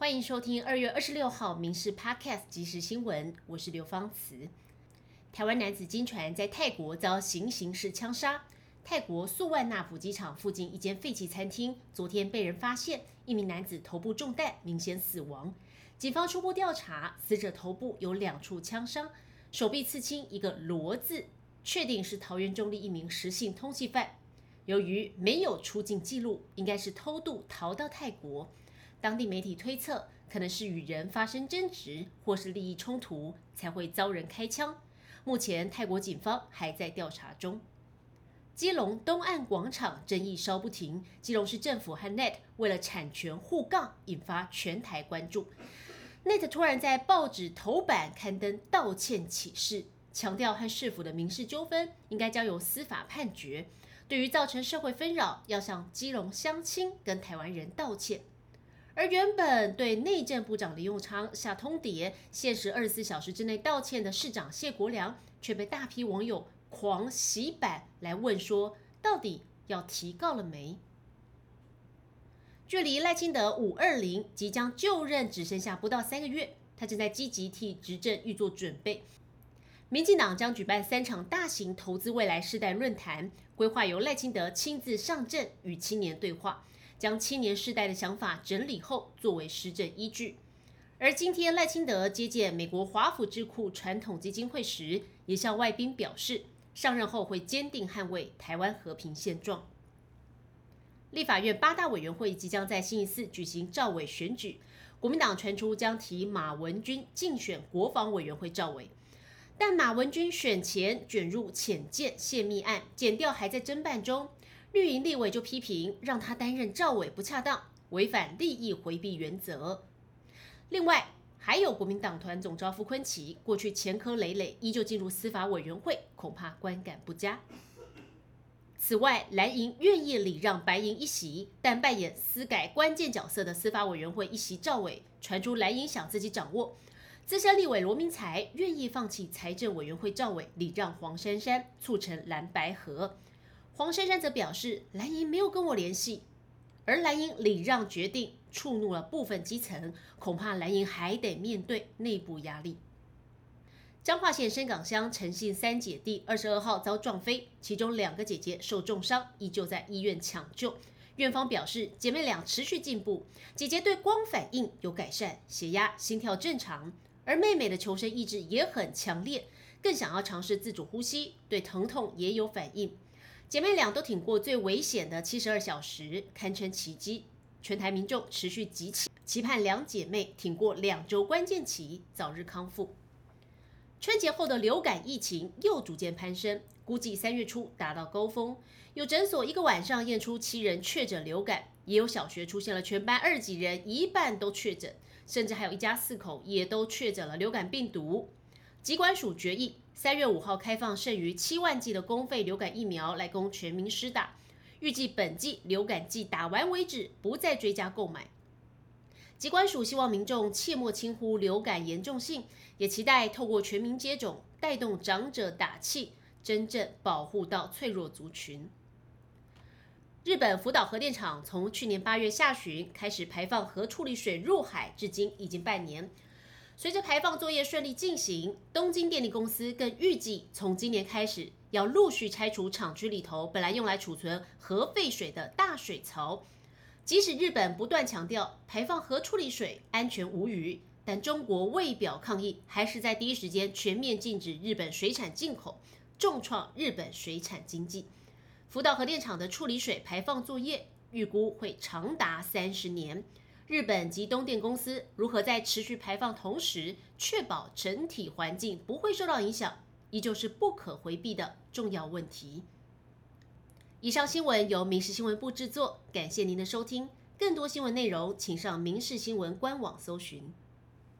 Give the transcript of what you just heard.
欢迎收听二月二十六号《民事 Podcast》即时新闻，我是刘芳慈。台湾男子金传在泰国遭行刑式枪杀。泰国素万那普机场附近一间废弃餐厅，昨天被人发现一名男子头部中弹，明显死亡。警方初步调查，死者头部有两处枪伤，手臂刺青一个“罗”字，确定是桃园中立一名实性通缉犯。由于没有出境记录，应该是偷渡逃到泰国。当地媒体推测，可能是与人发生争执或是利益冲突，才会遭人开枪。目前泰国警方还在调查中。基隆东岸广场争议稍不停，基隆市政府和 Net 为了产权互杠，引发全台关注。Net 突然在报纸头版刊登道歉启事，强调和市府的民事纠纷应该交由司法判决。对于造成社会纷扰，要向基隆乡亲跟台湾人道歉。而原本对内政部长林永昌下通牒，限时二十四小时之内道歉的市长谢国良，却被大批网友狂洗版来问说，到底要提告了没？距离赖清德五二零即将就任只剩下不到三个月，他正在积极替执政预做准备。民进党将举办三场大型投资未来世代论坛，规划由赖清德亲自上阵与青年对话。将青年世代的想法整理后，作为施政依据。而今天赖清德接见美国华府智库传统基金会时，也向外宾表示，上任后会坚定捍卫台湾和平现状。立法院八大委员会即将在星期四举行赵委选举，国民党传出将提马文君竞选国防委员会赵委，但马文君选前卷入浅见泄密案，检调还在侦办中。绿营立委就批评让他担任赵委不恰当，违反利益回避原则。另外，还有国民党团总召傅昆奇，过去前科累累，依旧进入司法委员会，恐怕观感不佳。此外，蓝营愿意礼让白银一席，但扮演司改关键角色的司法委员会一席赵委，传出蓝营想自己掌握。资深立委罗明才愿意放弃财政委员会赵委，礼让黄珊珊，促成蓝白合。黄珊珊则表示，蓝营没有跟我联系，而蓝营礼让决定触怒了部分基层，恐怕蓝营还得面对内部压力。彰化县深港乡陈姓三姐弟二十二号遭撞飞，其中两个姐姐受重伤，依旧在医院抢救。院方表示，姐妹俩持续进步，姐姐对光反应有改善，血压、心跳正常，而妹妹的求生意志也很强烈，更想要尝试自主呼吸，对疼痛也有反应。姐妹俩都挺过最危险的七十二小时，堪称奇迹。全台民众持续集齐，期盼两姐妹挺过两周关键期，早日康复。春节后的流感疫情又逐渐攀升，估计三月初达到高峰。有诊所一个晚上验出七人确诊流感，也有小学出现了全班二几人一半都确诊，甚至还有一家四口也都确诊了流感病毒。疾管署决议，三月五号开放剩余七万剂的公费流感疫苗来供全民施打，预计本季流感季打完为止，不再追加购买。疾管署希望民众切莫轻忽流感严重性，也期待透过全民接种，带动长者打气，真正保护到脆弱族群。日本福岛核电厂从去年八月下旬开始排放核处理水入海，至今已经半年。随着排放作业顺利进行，东京电力公司更预计从今年开始要陆续拆除厂区里头本来用来储存核废水的大水槽。即使日本不断强调排放核处理水安全无虞，但中国为表抗议，还是在第一时间全面禁止日本水产进口，重创日本水产经济。福岛核电厂的处理水排放作业预估会长达三十年。日本及东电公司如何在持续排放同时，确保整体环境不会受到影响，依旧是不可回避的重要问题。以上新闻由民事新闻部制作，感谢您的收听。更多新闻内容，请上民事新闻官网搜寻。